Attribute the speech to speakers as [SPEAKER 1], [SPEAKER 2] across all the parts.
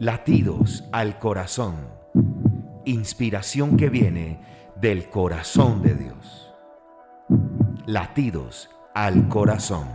[SPEAKER 1] Latidos al corazón. Inspiración que viene del corazón de Dios. Latidos al corazón.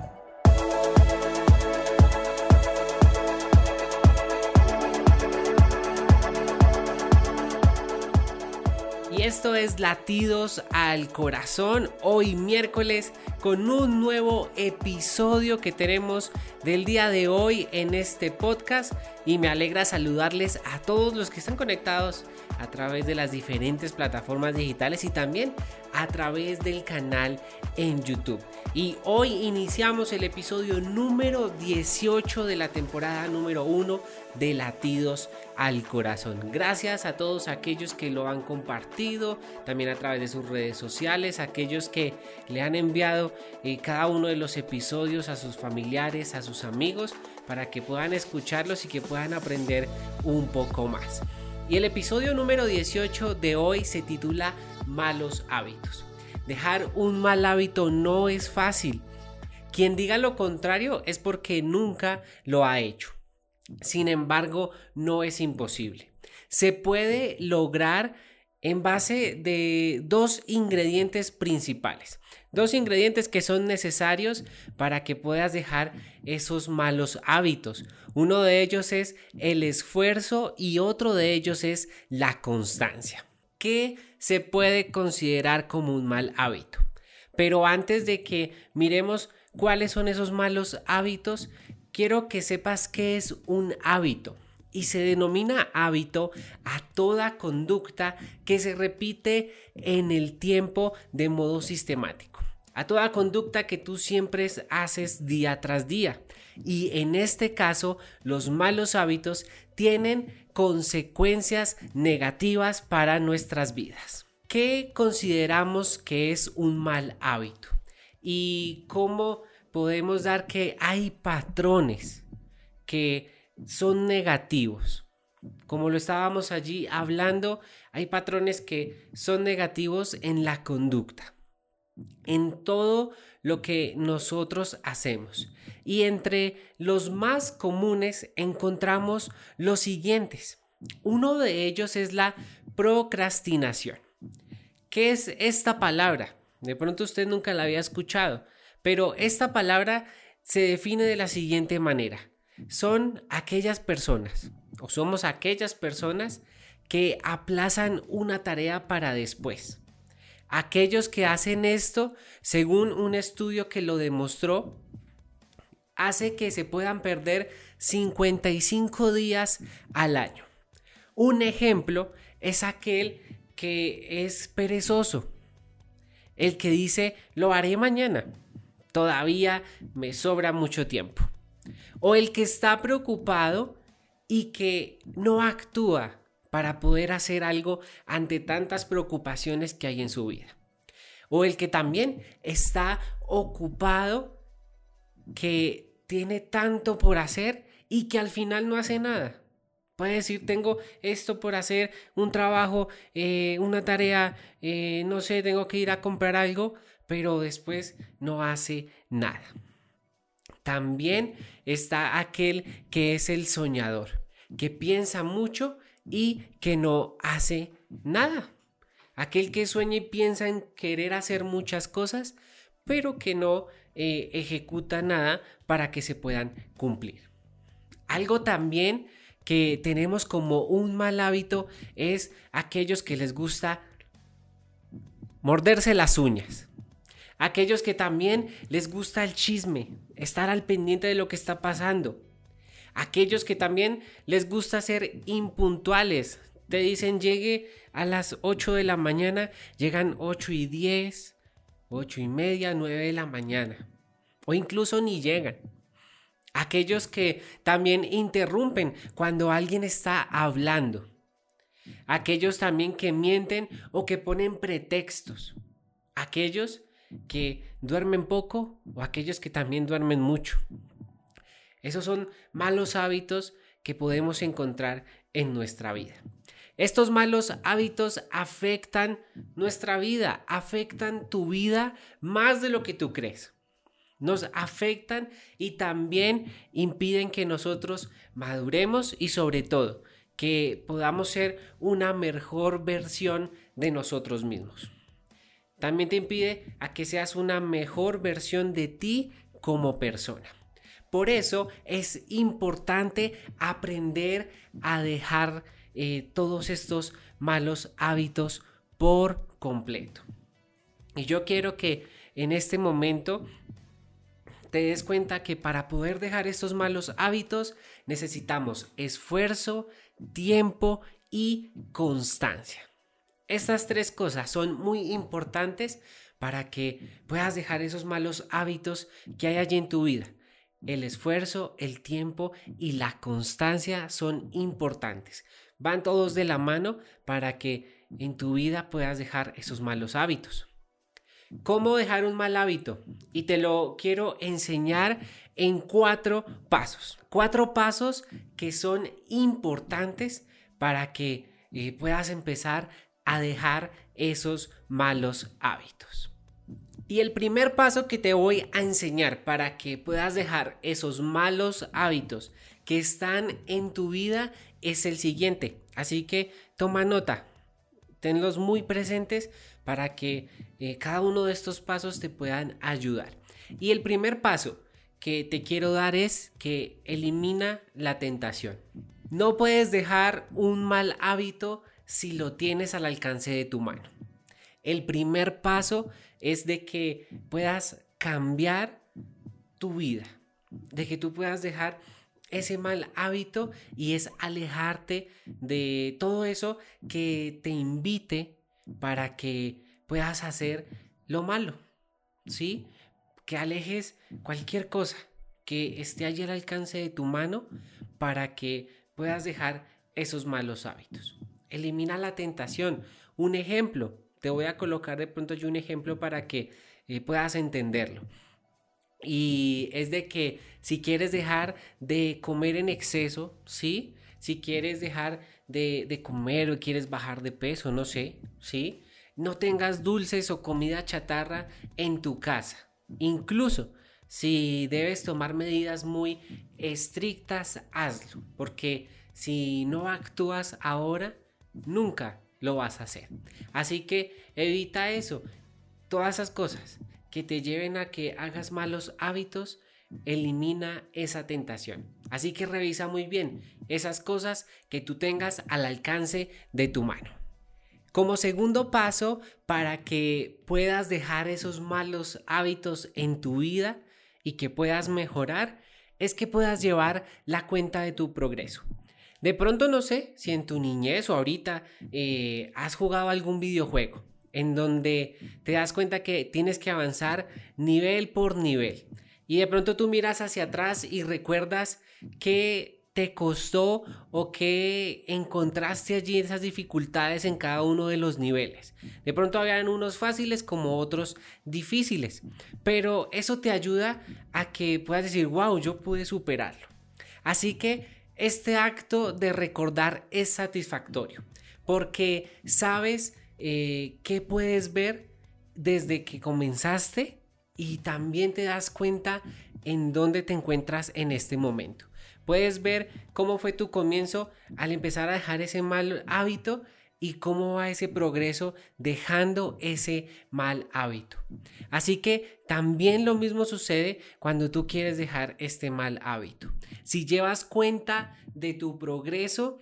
[SPEAKER 2] Y esto es Latidos al Corazón, hoy miércoles, con un nuevo episodio que tenemos del día de hoy en este podcast. Y me alegra saludarles a todos los que están conectados a través de las diferentes plataformas digitales y también a través del canal en YouTube. Y hoy iniciamos el episodio número 18 de la temporada número 1 de Latidos al Corazón. Gracias a todos aquellos que lo han compartido, también a través de sus redes sociales, aquellos que le han enviado cada uno de los episodios a sus familiares, a sus amigos, para que puedan escucharlos y que puedan aprender un poco más. Y el episodio número 18 de hoy se titula Malos hábitos. Dejar un mal hábito no es fácil. Quien diga lo contrario es porque nunca lo ha hecho. Sin embargo, no es imposible. Se puede lograr en base de dos ingredientes principales. Dos ingredientes que son necesarios para que puedas dejar esos malos hábitos. Uno de ellos es el esfuerzo y otro de ellos es la constancia. ¿Qué se puede considerar como un mal hábito? Pero antes de que miremos cuáles son esos malos hábitos, quiero que sepas qué es un hábito. Y se denomina hábito a toda conducta que se repite en el tiempo de modo sistemático. A toda conducta que tú siempre haces día tras día. Y en este caso, los malos hábitos tienen consecuencias negativas para nuestras vidas. ¿Qué consideramos que es un mal hábito? ¿Y cómo podemos dar que hay patrones que son negativos. Como lo estábamos allí hablando, hay patrones que son negativos en la conducta, en todo lo que nosotros hacemos. Y entre los más comunes encontramos los siguientes. Uno de ellos es la procrastinación. ¿Qué es esta palabra? De pronto usted nunca la había escuchado. Pero esta palabra se define de la siguiente manera. Son aquellas personas, o somos aquellas personas que aplazan una tarea para después. Aquellos que hacen esto, según un estudio que lo demostró, hace que se puedan perder 55 días al año. Un ejemplo es aquel que es perezoso, el que dice lo haré mañana todavía me sobra mucho tiempo. O el que está preocupado y que no actúa para poder hacer algo ante tantas preocupaciones que hay en su vida. O el que también está ocupado que tiene tanto por hacer y que al final no hace nada. Puede decir, tengo esto por hacer, un trabajo, eh, una tarea, eh, no sé, tengo que ir a comprar algo, pero después no hace nada. También está aquel que es el soñador, que piensa mucho y que no hace nada. Aquel que sueña y piensa en querer hacer muchas cosas, pero que no eh, ejecuta nada para que se puedan cumplir. Algo también que tenemos como un mal hábito es aquellos que les gusta morderse las uñas aquellos que también les gusta el chisme, estar al pendiente de lo que está pasando, aquellos que también les gusta ser impuntuales, te dicen llegue a las 8 de la mañana, llegan 8 y 10, 8 y media, 9 de la mañana, o incluso ni llegan. Aquellos que también interrumpen cuando alguien está hablando. Aquellos también que mienten o que ponen pretextos. Aquellos que duermen poco o aquellos que también duermen mucho. Esos son malos hábitos que podemos encontrar en nuestra vida. Estos malos hábitos afectan nuestra vida, afectan tu vida más de lo que tú crees. nos afectan y también impiden que nosotros maduremos y sobre todo que podamos ser una mejor versión de nosotros mismos. También te impide a que seas una mejor versión de ti como persona. Por eso es importante aprender a dejar eh, todos estos malos hábitos por completo. Y yo quiero que en este momento te des cuenta que para poder dejar estos malos hábitos necesitamos esfuerzo, tiempo y constancia. Estas tres cosas son muy importantes para que puedas dejar esos malos hábitos que hay allí en tu vida. El esfuerzo, el tiempo y la constancia son importantes. Van todos de la mano para que en tu vida puedas dejar esos malos hábitos. ¿Cómo dejar un mal hábito? Y te lo quiero enseñar en cuatro pasos. Cuatro pasos que son importantes para que eh, puedas empezar a dejar esos malos hábitos. Y el primer paso que te voy a enseñar para que puedas dejar esos malos hábitos que están en tu vida es el siguiente. Así que toma nota, tenlos muy presentes para que eh, cada uno de estos pasos te puedan ayudar. Y el primer paso que te quiero dar es que elimina la tentación. No puedes dejar un mal hábito si lo tienes al alcance de tu mano. El primer paso es de que puedas cambiar tu vida, de que tú puedas dejar ese mal hábito y es alejarte de todo eso que te invite para que puedas hacer lo malo, ¿sí? Que alejes cualquier cosa que esté allí al alcance de tu mano para que puedas dejar esos malos hábitos. Elimina la tentación. Un ejemplo, te voy a colocar de pronto yo un ejemplo para que eh, puedas entenderlo. Y es de que si quieres dejar de comer en exceso, ¿sí? Si quieres dejar de, de comer o quieres bajar de peso, no sé, ¿sí? No tengas dulces o comida chatarra en tu casa. Incluso si debes tomar medidas muy estrictas, hazlo. Porque si no actúas ahora, nunca lo vas a hacer. Así que evita eso. Todas esas cosas que te lleven a que hagas malos hábitos, elimina esa tentación. Así que revisa muy bien esas cosas que tú tengas al alcance de tu mano. Como segundo paso, para que puedas dejar esos malos hábitos en tu vida y que puedas mejorar, es que puedas llevar la cuenta de tu progreso. De pronto no sé si en tu niñez o ahorita eh, has jugado algún videojuego en donde te das cuenta que tienes que avanzar nivel por nivel. Y de pronto tú miras hacia atrás y recuerdas que te costó o que encontraste allí esas dificultades en cada uno de los niveles. De pronto habían unos fáciles como otros difíciles, pero eso te ayuda a que puedas decir, wow, yo pude superarlo. Así que este acto de recordar es satisfactorio, porque sabes eh, qué puedes ver desde que comenzaste y también te das cuenta en dónde te encuentras en este momento. Puedes ver cómo fue tu comienzo al empezar a dejar ese mal hábito y cómo va ese progreso dejando ese mal hábito. Así que también lo mismo sucede cuando tú quieres dejar este mal hábito. Si llevas cuenta de tu progreso,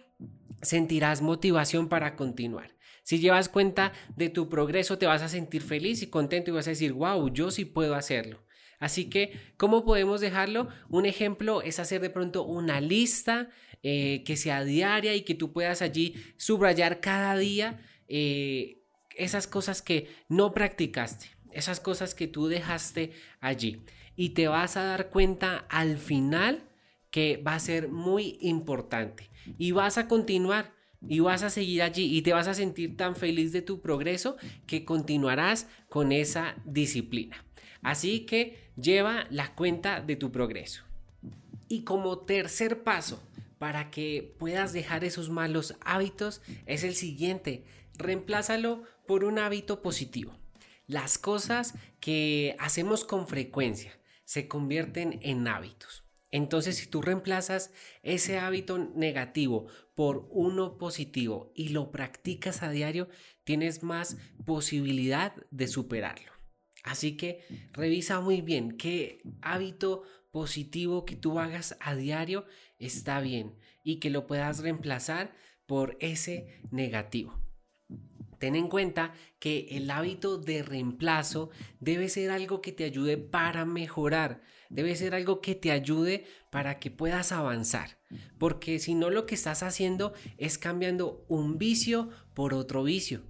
[SPEAKER 2] sentirás motivación para continuar. Si llevas cuenta de tu progreso, te vas a sentir feliz y contento y vas a decir, wow, yo sí puedo hacerlo. Así que, ¿cómo podemos dejarlo? Un ejemplo es hacer de pronto una lista eh, que sea diaria y que tú puedas allí subrayar cada día eh, esas cosas que no practicaste, esas cosas que tú dejaste allí. Y te vas a dar cuenta al final que va a ser muy importante y vas a continuar y vas a seguir allí y te vas a sentir tan feliz de tu progreso que continuarás con esa disciplina. Así que lleva la cuenta de tu progreso. Y como tercer paso, para que puedas dejar esos malos hábitos, es el siguiente. Reemplázalo por un hábito positivo. Las cosas que hacemos con frecuencia, se convierten en hábitos. Entonces, si tú reemplazas ese hábito negativo por uno positivo y lo practicas a diario, tienes más posibilidad de superarlo. Así que revisa muy bien qué hábito positivo que tú hagas a diario está bien y que lo puedas reemplazar por ese negativo. Ten en cuenta que el hábito de reemplazo debe ser algo que te ayude para mejorar, debe ser algo que te ayude para que puedas avanzar, porque si no lo que estás haciendo es cambiando un vicio por otro vicio.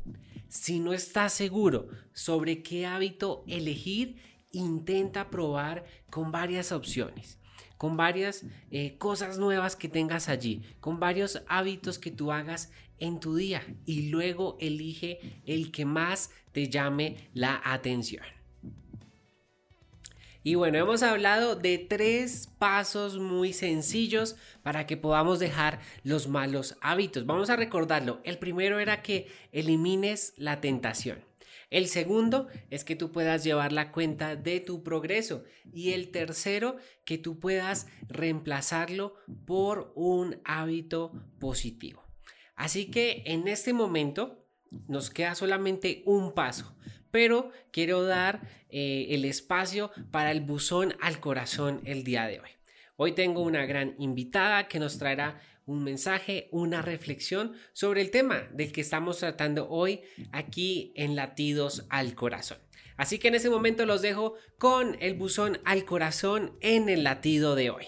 [SPEAKER 2] Si no estás seguro sobre qué hábito elegir, intenta probar con varias opciones con varias eh, cosas nuevas que tengas allí, con varios hábitos que tú hagas en tu día y luego elige el que más te llame la atención. Y bueno, hemos hablado de tres pasos muy sencillos para que podamos dejar los malos hábitos. Vamos a recordarlo. El primero era que elimines la tentación. El segundo es que tú puedas llevar la cuenta de tu progreso. Y el tercero, que tú puedas reemplazarlo por un hábito positivo. Así que en este momento nos queda solamente un paso, pero quiero dar eh, el espacio para el buzón al corazón el día de hoy. Hoy tengo una gran invitada que nos traerá un mensaje, una reflexión sobre el tema del que estamos tratando hoy aquí en Latidos al Corazón. Así que en ese momento los dejo con el buzón al corazón en el latido de hoy.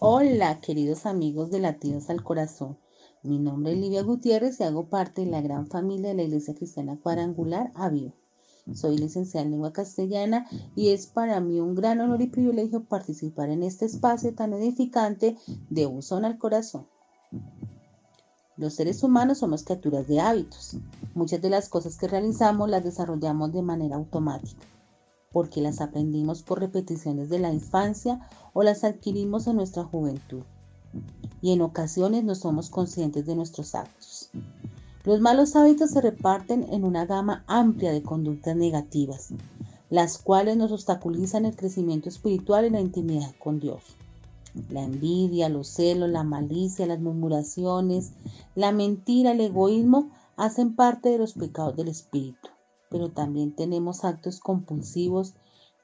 [SPEAKER 3] Hola, queridos amigos de Latidos al Corazón. Mi nombre es Livia Gutiérrez y hago parte de la gran familia de la Iglesia Cristiana Cuadrangular Avivo. Soy licenciada en lengua castellana y es para mí un gran honor y privilegio participar en este espacio tan edificante de buzón al corazón. Los seres humanos somos criaturas de hábitos. Muchas de las cosas que realizamos las desarrollamos de manera automática, porque las aprendimos por repeticiones de la infancia o las adquirimos en nuestra juventud. Y en ocasiones no somos conscientes de nuestros actos. Los malos hábitos se reparten en una gama amplia de conductas negativas, las cuales nos obstaculizan el crecimiento espiritual y la intimidad con Dios. La envidia, los celos, la malicia, las murmuraciones, la mentira, el egoísmo hacen parte de los pecados del espíritu. Pero también tenemos actos compulsivos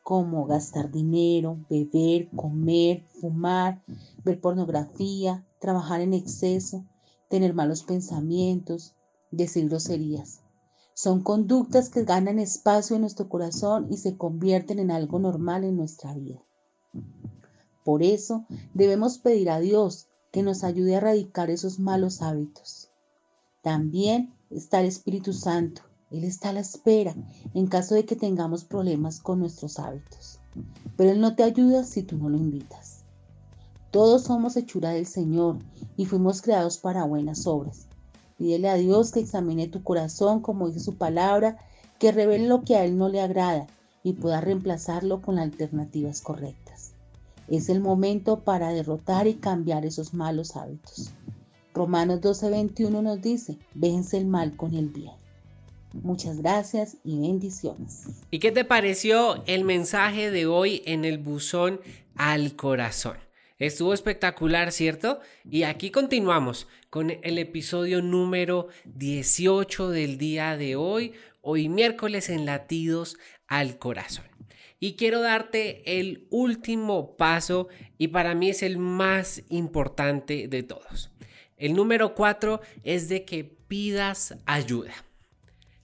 [SPEAKER 3] como gastar dinero, beber, comer, fumar, ver pornografía, trabajar en exceso, tener malos pensamientos, decir groserías. Son conductas que ganan espacio en nuestro corazón y se convierten en algo normal en nuestra vida. Por eso debemos pedir a Dios que nos ayude a erradicar esos malos hábitos. También está el Espíritu Santo. Él está a la espera en caso de que tengamos problemas con nuestros hábitos. Pero Él no te ayuda si tú no lo invitas. Todos somos hechura del Señor y fuimos creados para buenas obras. Pídele a Dios que examine tu corazón, como dice su palabra, que revele lo que a Él no le agrada y pueda reemplazarlo con alternativas correctas. Es el momento para derrotar y cambiar esos malos hábitos. Romanos 12:21 nos dice, vence el mal con el bien. Muchas gracias y bendiciones.
[SPEAKER 2] ¿Y qué te pareció el mensaje de hoy en el buzón al corazón? Estuvo espectacular, ¿cierto? Y aquí continuamos con el episodio número 18 del día de hoy, hoy miércoles en latidos al corazón. Y quiero darte el último paso y para mí es el más importante de todos. El número 4 es de que pidas ayuda.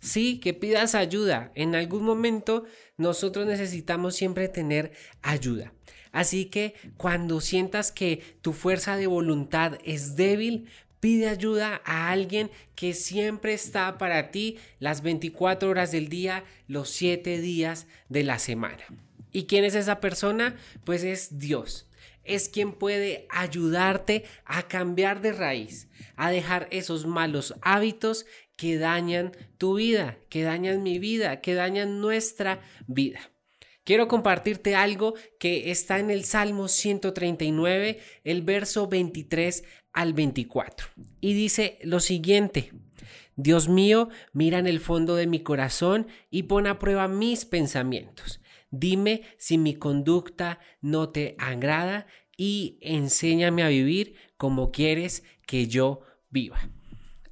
[SPEAKER 2] Sí, que pidas ayuda. En algún momento nosotros necesitamos siempre tener ayuda. Así que cuando sientas que tu fuerza de voluntad es débil, pide ayuda a alguien que siempre está para ti las 24 horas del día, los 7 días de la semana. ¿Y quién es esa persona? Pues es Dios. Es quien puede ayudarte a cambiar de raíz, a dejar esos malos hábitos que dañan tu vida, que dañan mi vida, que dañan nuestra vida. Quiero compartirte algo que está en el Salmo 139, el verso 23 al 24. Y dice lo siguiente, Dios mío, mira en el fondo de mi corazón y pon a prueba mis pensamientos. Dime si mi conducta no te agrada y enséñame a vivir como quieres que yo viva.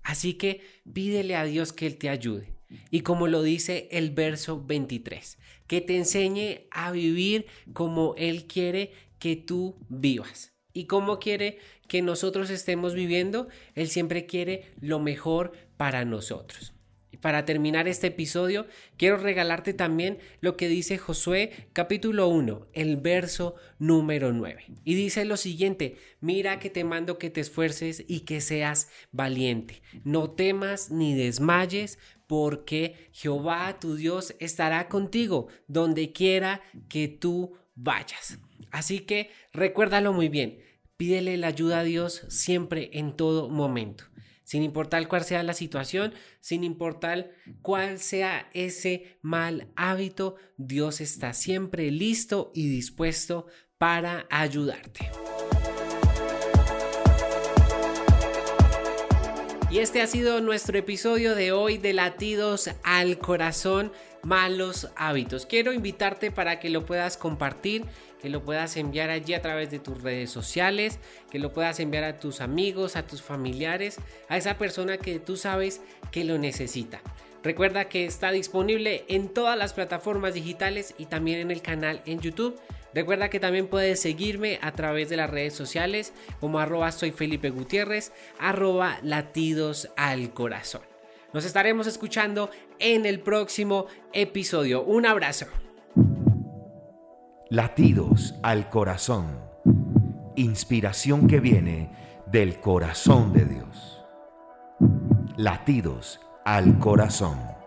[SPEAKER 2] Así que pídele a Dios que Él te ayude. Y como lo dice el verso 23, que te enseñe a vivir como Él quiere que tú vivas. ¿Y cómo quiere que nosotros estemos viviendo? Él siempre quiere lo mejor para nosotros. Para terminar este episodio, quiero regalarte también lo que dice Josué capítulo 1, el verso número 9. Y dice lo siguiente, mira que te mando que te esfuerces y que seas valiente. No temas ni desmayes, porque Jehová tu Dios estará contigo donde quiera que tú vayas. Así que recuérdalo muy bien, pídele la ayuda a Dios siempre en todo momento sin importar cuál sea la situación, sin importar cuál sea ese mal hábito, Dios está siempre listo y dispuesto para ayudarte. Y este ha sido nuestro episodio de hoy de Latidos al Corazón, Malos Hábitos. Quiero invitarte para que lo puedas compartir que lo puedas enviar allí a través de tus redes sociales, que lo puedas enviar a tus amigos, a tus familiares, a esa persona que tú sabes que lo necesita. Recuerda que está disponible en todas las plataformas digitales y también en el canal en YouTube. Recuerda que también puedes seguirme a través de las redes sociales como arroba soy Felipe Gutiérrez, arroba latidos al corazón. Nos estaremos escuchando en el próximo episodio. Un abrazo.
[SPEAKER 1] Latidos al corazón. Inspiración que viene del corazón de Dios. Latidos al corazón.